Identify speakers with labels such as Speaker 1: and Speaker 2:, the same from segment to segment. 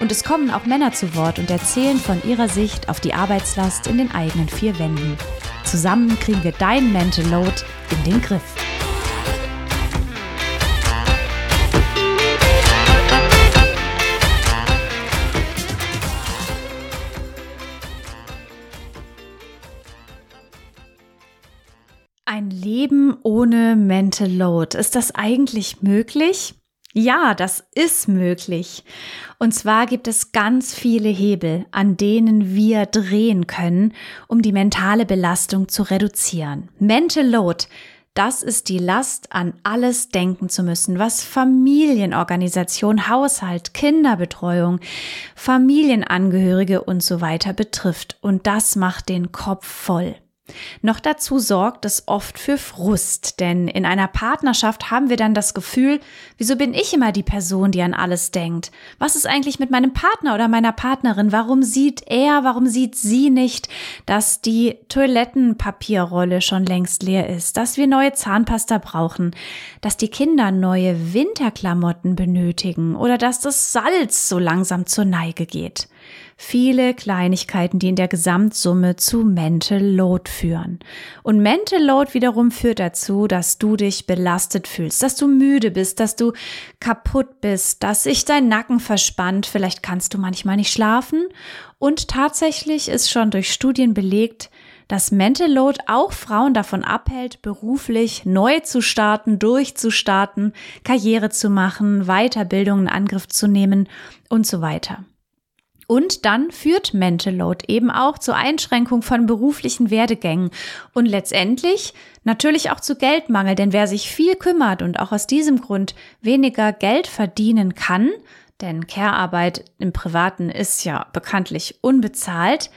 Speaker 1: Und es kommen auch Männer zu Wort und erzählen von ihrer Sicht auf die Arbeitslast in den eigenen vier Wänden. Zusammen kriegen wir dein Mental Load in den Griff. Ein Leben ohne Mental Load. Ist das eigentlich möglich? Ja, das ist möglich. Und zwar gibt es ganz viele Hebel, an denen wir drehen können, um die mentale Belastung zu reduzieren. Mental Load, das ist die Last, an alles denken zu müssen, was Familienorganisation, Haushalt, Kinderbetreuung, Familienangehörige und so weiter betrifft. Und das macht den Kopf voll. Noch dazu sorgt es oft für Frust, denn in einer Partnerschaft haben wir dann das Gefühl, wieso bin ich immer die Person, die an alles denkt? Was ist eigentlich mit meinem Partner oder meiner Partnerin? Warum sieht er, warum sieht sie nicht, dass die Toilettenpapierrolle schon längst leer ist, dass wir neue Zahnpasta brauchen, dass die Kinder neue Winterklamotten benötigen oder dass das Salz so langsam zur Neige geht? Viele Kleinigkeiten, die in der Gesamtsumme zu Mental Load führen. Und Mental Load wiederum führt dazu, dass du dich belastet fühlst, dass du müde bist, dass du kaputt bist, dass sich dein Nacken verspannt, vielleicht kannst du manchmal nicht schlafen. Und tatsächlich ist schon durch Studien belegt, dass Mental Load auch Frauen davon abhält, beruflich neu zu starten, durchzustarten, Karriere zu machen, Weiterbildung in Angriff zu nehmen und so weiter. Und dann führt Mental Load eben auch zur Einschränkung von beruflichen Werdegängen und letztendlich natürlich auch zu Geldmangel, denn wer sich viel kümmert und auch aus diesem Grund weniger Geld verdienen kann, denn Care-Arbeit im Privaten ist ja bekanntlich unbezahlt,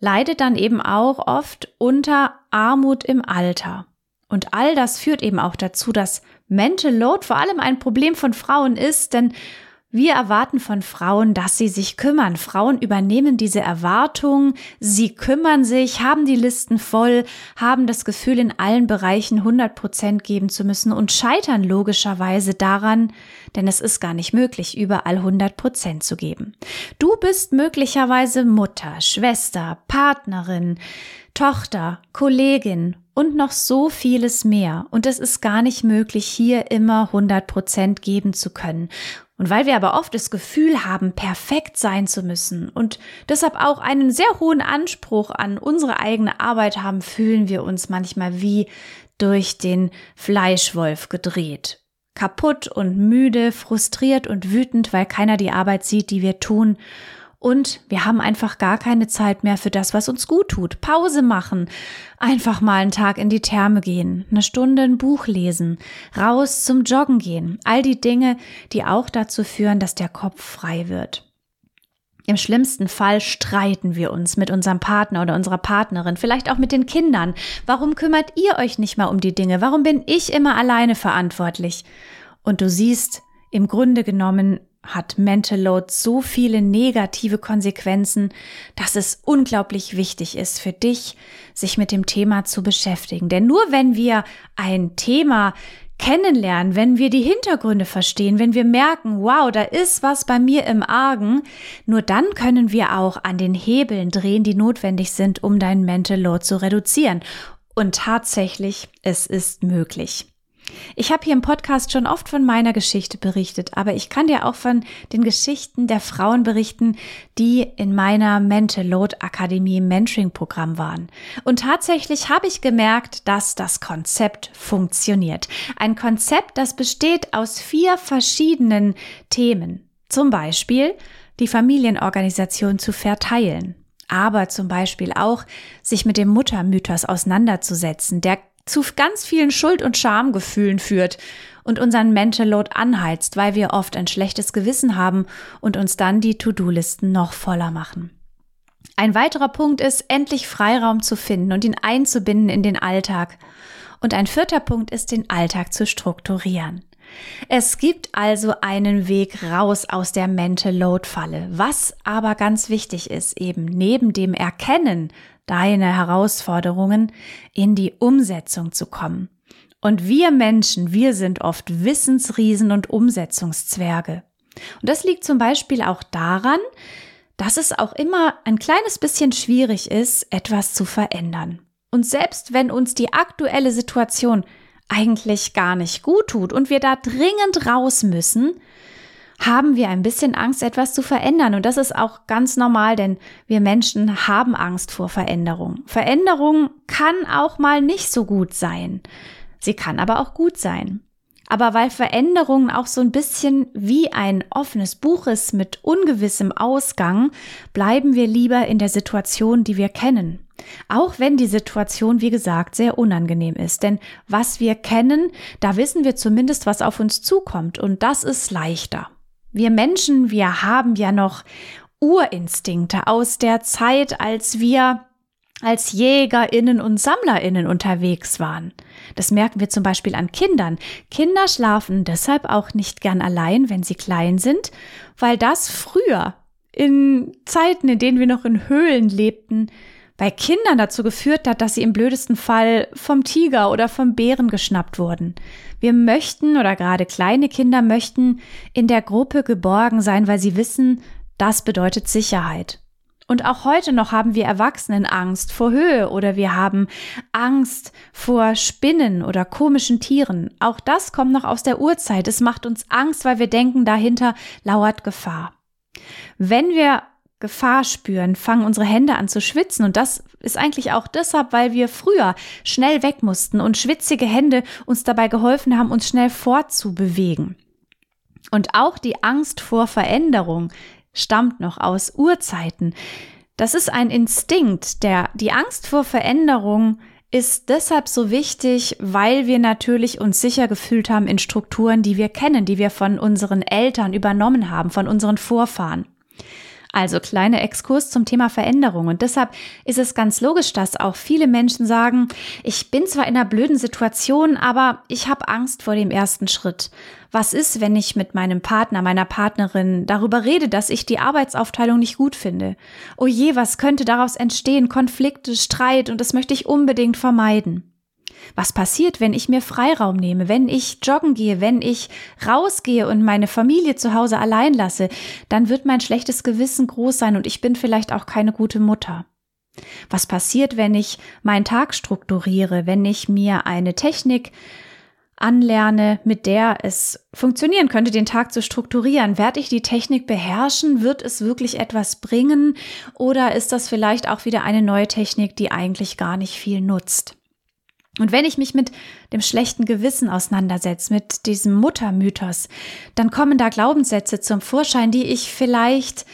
Speaker 1: leidet dann eben auch oft unter Armut im Alter. Und all das führt eben auch dazu, dass Mental Load vor allem ein Problem von Frauen ist, denn wir erwarten von Frauen, dass sie sich kümmern. Frauen übernehmen diese Erwartung, sie kümmern sich, haben die Listen voll, haben das Gefühl, in allen Bereichen 100 Prozent geben zu müssen und scheitern logischerweise daran, denn es ist gar nicht möglich, überall 100 Prozent zu geben. Du bist möglicherweise Mutter, Schwester, Partnerin, Tochter, Kollegin und noch so vieles mehr. Und es ist gar nicht möglich, hier immer 100 Prozent geben zu können. Und weil wir aber oft das Gefühl haben, perfekt sein zu müssen und deshalb auch einen sehr hohen Anspruch an unsere eigene Arbeit haben, fühlen wir uns manchmal wie durch den Fleischwolf gedreht. Kaputt und müde, frustriert und wütend, weil keiner die Arbeit sieht, die wir tun und wir haben einfach gar keine Zeit mehr für das, was uns gut tut. Pause machen, einfach mal einen Tag in die Therme gehen, eine Stunde ein Buch lesen, raus zum Joggen gehen. All die Dinge, die auch dazu führen, dass der Kopf frei wird. Im schlimmsten Fall streiten wir uns mit unserem Partner oder unserer Partnerin, vielleicht auch mit den Kindern. Warum kümmert ihr euch nicht mal um die Dinge? Warum bin ich immer alleine verantwortlich? Und du siehst, im Grunde genommen hat Mental Load so viele negative Konsequenzen, dass es unglaublich wichtig ist für dich, sich mit dem Thema zu beschäftigen. Denn nur wenn wir ein Thema kennenlernen, wenn wir die Hintergründe verstehen, wenn wir merken, wow, da ist was bei mir im Argen, nur dann können wir auch an den Hebeln drehen, die notwendig sind, um deinen Mental Load zu reduzieren. Und tatsächlich, es ist möglich. Ich habe hier im Podcast schon oft von meiner Geschichte berichtet, aber ich kann dir auch von den Geschichten der Frauen berichten, die in meiner Mental Load Akademie Mentoring Programm waren. Und tatsächlich habe ich gemerkt, dass das Konzept funktioniert. Ein Konzept, das besteht aus vier verschiedenen Themen. Zum Beispiel die Familienorganisation zu verteilen aber zum Beispiel auch sich mit dem Muttermythos auseinanderzusetzen, der zu ganz vielen Schuld- und Schamgefühlen führt und unseren Mental Load anheizt, weil wir oft ein schlechtes Gewissen haben und uns dann die To-Do-Listen noch voller machen. Ein weiterer Punkt ist, endlich Freiraum zu finden und ihn einzubinden in den Alltag. Und ein vierter Punkt ist, den Alltag zu strukturieren. Es gibt also einen Weg raus aus der Mental Load Falle. Was aber ganz wichtig ist, eben neben dem Erkennen deiner Herausforderungen in die Umsetzung zu kommen. Und wir Menschen, wir sind oft Wissensriesen und Umsetzungszwerge. Und das liegt zum Beispiel auch daran, dass es auch immer ein kleines bisschen schwierig ist, etwas zu verändern. Und selbst wenn uns die aktuelle Situation eigentlich gar nicht gut tut und wir da dringend raus müssen, haben wir ein bisschen Angst, etwas zu verändern. Und das ist auch ganz normal, denn wir Menschen haben Angst vor Veränderung. Veränderung kann auch mal nicht so gut sein. Sie kann aber auch gut sein. Aber weil Veränderungen auch so ein bisschen wie ein offenes Buch ist mit ungewissem Ausgang, bleiben wir lieber in der Situation, die wir kennen. Auch wenn die Situation, wie gesagt, sehr unangenehm ist. Denn was wir kennen, da wissen wir zumindest, was auf uns zukommt. Und das ist leichter. Wir Menschen, wir haben ja noch Urinstinkte aus der Zeit, als wir als Jägerinnen und Sammlerinnen unterwegs waren. Das merken wir zum Beispiel an Kindern. Kinder schlafen deshalb auch nicht gern allein, wenn sie klein sind, weil das früher, in Zeiten, in denen wir noch in Höhlen lebten, bei Kindern dazu geführt hat, dass sie im blödesten Fall vom Tiger oder vom Bären geschnappt wurden. Wir möchten oder gerade kleine Kinder möchten in der Gruppe geborgen sein, weil sie wissen, das bedeutet Sicherheit. Und auch heute noch haben wir Erwachsenen Angst vor Höhe oder wir haben Angst vor Spinnen oder komischen Tieren. Auch das kommt noch aus der Urzeit. Es macht uns Angst, weil wir denken, dahinter lauert Gefahr. Wenn wir Gefahr spüren, fangen unsere Hände an zu schwitzen. Und das ist eigentlich auch deshalb, weil wir früher schnell weg mussten und schwitzige Hände uns dabei geholfen haben, uns schnell fortzubewegen. Und auch die Angst vor Veränderung stammt noch aus Urzeiten. Das ist ein Instinkt, der die Angst vor Veränderung ist deshalb so wichtig, weil wir natürlich uns sicher gefühlt haben in Strukturen, die wir kennen, die wir von unseren Eltern übernommen haben, von unseren Vorfahren. Also kleiner Exkurs zum Thema Veränderung. Und deshalb ist es ganz logisch, dass auch viele Menschen sagen, ich bin zwar in einer blöden Situation, aber ich habe Angst vor dem ersten Schritt. Was ist, wenn ich mit meinem Partner, meiner Partnerin darüber rede, dass ich die Arbeitsaufteilung nicht gut finde? Oh je, was könnte daraus entstehen? Konflikte, Streit und das möchte ich unbedingt vermeiden. Was passiert, wenn ich mir Freiraum nehme, wenn ich joggen gehe, wenn ich rausgehe und meine Familie zu Hause allein lasse, dann wird mein schlechtes Gewissen groß sein und ich bin vielleicht auch keine gute Mutter. Was passiert, wenn ich meinen Tag strukturiere, wenn ich mir eine Technik anlerne, mit der es funktionieren könnte, den Tag zu strukturieren? Werde ich die Technik beherrschen? Wird es wirklich etwas bringen? Oder ist das vielleicht auch wieder eine neue Technik, die eigentlich gar nicht viel nutzt? Und wenn ich mich mit dem schlechten Gewissen auseinandersetze, mit diesem Muttermythos, dann kommen da Glaubenssätze zum Vorschein, die ich vielleicht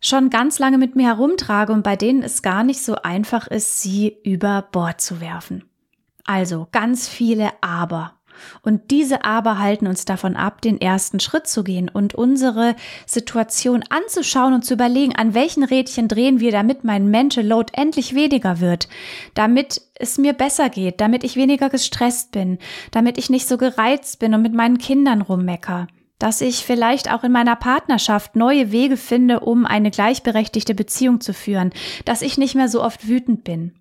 Speaker 1: schon ganz lange mit mir herumtrage und bei denen es gar nicht so einfach ist, sie über Bord zu werfen. Also ganz viele Aber. Und diese aber halten uns davon ab, den ersten Schritt zu gehen und unsere Situation anzuschauen und zu überlegen, an welchen Rädchen drehen wir, damit mein Mental Load endlich weniger wird, damit es mir besser geht, damit ich weniger gestresst bin, damit ich nicht so gereizt bin und mit meinen Kindern rummecker dass ich vielleicht auch in meiner Partnerschaft neue Wege finde, um eine gleichberechtigte Beziehung zu führen, dass ich nicht mehr so oft wütend bin.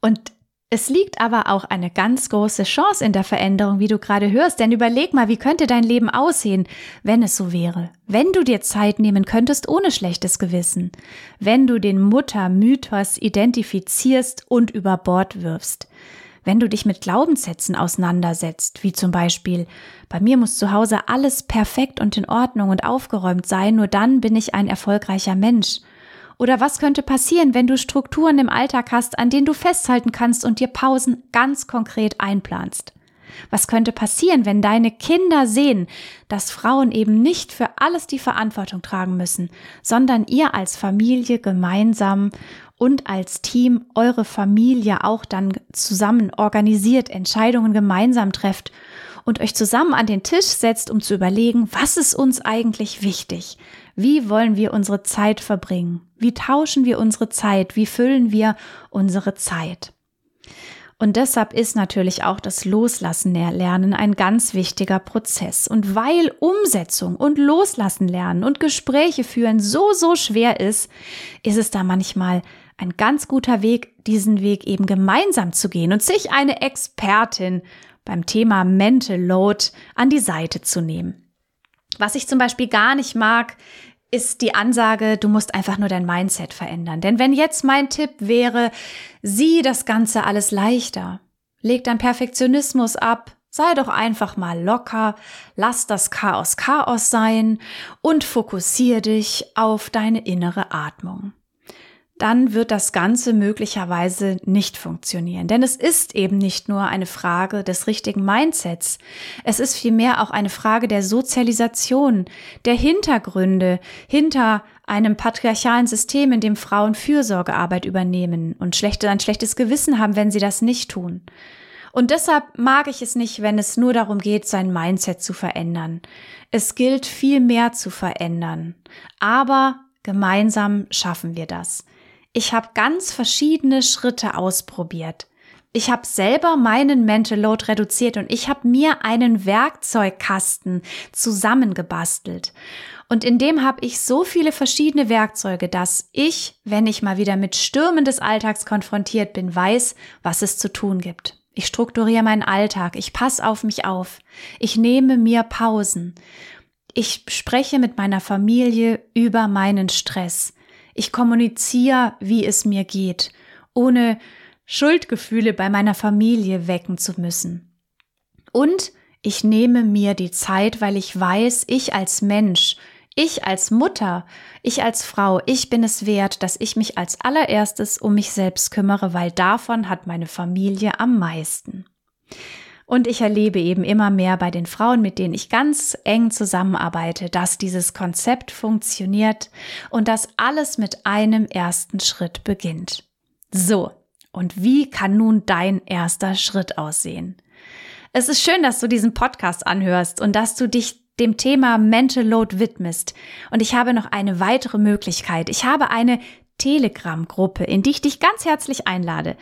Speaker 1: Und es liegt aber auch eine ganz große Chance in der Veränderung, wie du gerade hörst, denn überleg mal, wie könnte dein Leben aussehen, wenn es so wäre, wenn du dir Zeit nehmen könntest ohne schlechtes Gewissen, wenn du den Mutter-Mythos identifizierst und über Bord wirfst, wenn du dich mit Glaubenssätzen auseinandersetzt, wie zum Beispiel, bei mir muss zu Hause alles perfekt und in Ordnung und aufgeräumt sein, nur dann bin ich ein erfolgreicher Mensch, oder was könnte passieren, wenn du Strukturen im Alltag hast, an denen du festhalten kannst und dir Pausen ganz konkret einplanst? Was könnte passieren, wenn deine Kinder sehen, dass Frauen eben nicht für alles die Verantwortung tragen müssen, sondern ihr als Familie gemeinsam und als Team eure Familie auch dann zusammen organisiert, Entscheidungen gemeinsam trefft und euch zusammen an den Tisch setzt, um zu überlegen, was ist uns eigentlich wichtig? Wie wollen wir unsere Zeit verbringen? Wie tauschen wir unsere Zeit? Wie füllen wir unsere Zeit? Und deshalb ist natürlich auch das Loslassen lernen ein ganz wichtiger Prozess. Und weil Umsetzung und Loslassen lernen und Gespräche führen so, so schwer ist, ist es da manchmal ein ganz guter Weg, diesen Weg eben gemeinsam zu gehen und sich eine Expertin beim Thema Mental Load an die Seite zu nehmen. Was ich zum Beispiel gar nicht mag, ist die Ansage, du musst einfach nur dein Mindset verändern. Denn wenn jetzt mein Tipp wäre, sieh das Ganze alles leichter, leg dein Perfektionismus ab, sei doch einfach mal locker, lass das Chaos Chaos sein und fokussiere dich auf deine innere Atmung dann wird das Ganze möglicherweise nicht funktionieren. Denn es ist eben nicht nur eine Frage des richtigen Mindsets. Es ist vielmehr auch eine Frage der Sozialisation, der Hintergründe hinter einem patriarchalen System, in dem Frauen Fürsorgearbeit übernehmen und schlechte, ein schlechtes Gewissen haben, wenn sie das nicht tun. Und deshalb mag ich es nicht, wenn es nur darum geht, sein Mindset zu verändern. Es gilt viel mehr zu verändern. Aber gemeinsam schaffen wir das. Ich habe ganz verschiedene Schritte ausprobiert. Ich habe selber meinen Mental Load reduziert und ich habe mir einen Werkzeugkasten zusammengebastelt. Und in dem habe ich so viele verschiedene Werkzeuge, dass ich, wenn ich mal wieder mit Stürmen des Alltags konfrontiert bin, weiß, was es zu tun gibt. Ich strukturiere meinen Alltag, ich passe auf mich auf, ich nehme mir Pausen, ich spreche mit meiner Familie über meinen Stress, ich kommuniziere, wie es mir geht, ohne Schuldgefühle bei meiner Familie wecken zu müssen. Und ich nehme mir die Zeit, weil ich weiß, ich als Mensch, ich als Mutter, ich als Frau, ich bin es wert, dass ich mich als allererstes um mich selbst kümmere, weil davon hat meine Familie am meisten. Und ich erlebe eben immer mehr bei den Frauen, mit denen ich ganz eng zusammenarbeite, dass dieses Konzept funktioniert und dass alles mit einem ersten Schritt beginnt. So, und wie kann nun dein erster Schritt aussehen? Es ist schön, dass du diesen Podcast anhörst und dass du dich dem Thema Mental Load widmest. Und ich habe noch eine weitere Möglichkeit. Ich habe eine Telegram-Gruppe, in die ich dich ganz herzlich einlade.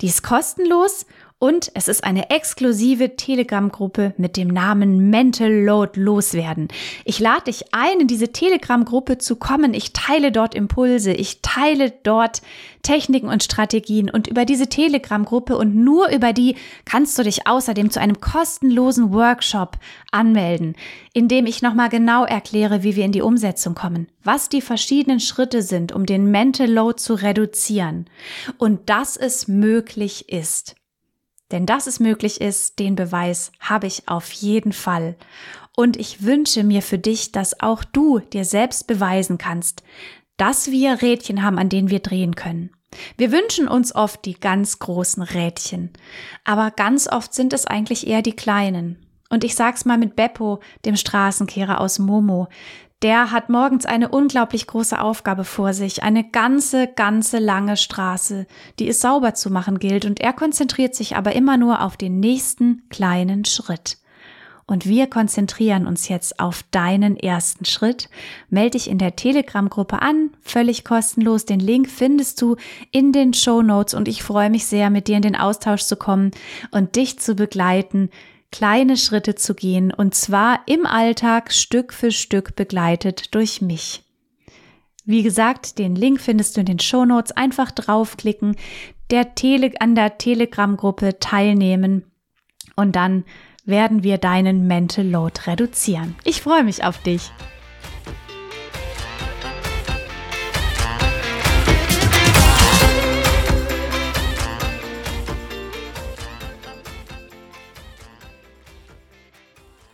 Speaker 1: Die ist kostenlos und es ist eine exklusive Telegram-Gruppe mit dem Namen Mental Load Loswerden. Ich lade dich ein, in diese Telegram-Gruppe zu kommen. Ich teile dort Impulse, ich teile dort Techniken und Strategien und über diese Telegram-Gruppe und nur über die kannst du dich außerdem zu einem kostenlosen Workshop anmelden, in dem ich nochmal genau erkläre, wie wir in die Umsetzung kommen, was die verschiedenen Schritte sind, um den Mental Load zu reduzieren und dass es möglich ist. Denn dass es möglich ist, den Beweis habe ich auf jeden Fall. Und ich wünsche mir für dich, dass auch du dir selbst beweisen kannst, dass wir Rädchen haben, an denen wir drehen können. Wir wünschen uns oft die ganz großen Rädchen, aber ganz oft sind es eigentlich eher die kleinen. Und ich sag's mal mit Beppo, dem Straßenkehrer aus Momo der hat morgens eine unglaublich große Aufgabe vor sich, eine ganze, ganze lange Straße, die es sauber zu machen gilt, und er konzentriert sich aber immer nur auf den nächsten kleinen Schritt. Und wir konzentrieren uns jetzt auf deinen ersten Schritt. Melde dich in der Telegram-Gruppe an, völlig kostenlos. Den Link findest du in den Show Notes und ich freue mich sehr, mit dir in den Austausch zu kommen und dich zu begleiten, kleine Schritte zu gehen und zwar im Alltag Stück für Stück begleitet durch mich. Wie gesagt, den Link findest du in den Shownotes. Einfach draufklicken, der Tele an der Telegram-Gruppe teilnehmen und dann werden wir deinen Mental Load reduzieren. Ich freue mich auf dich.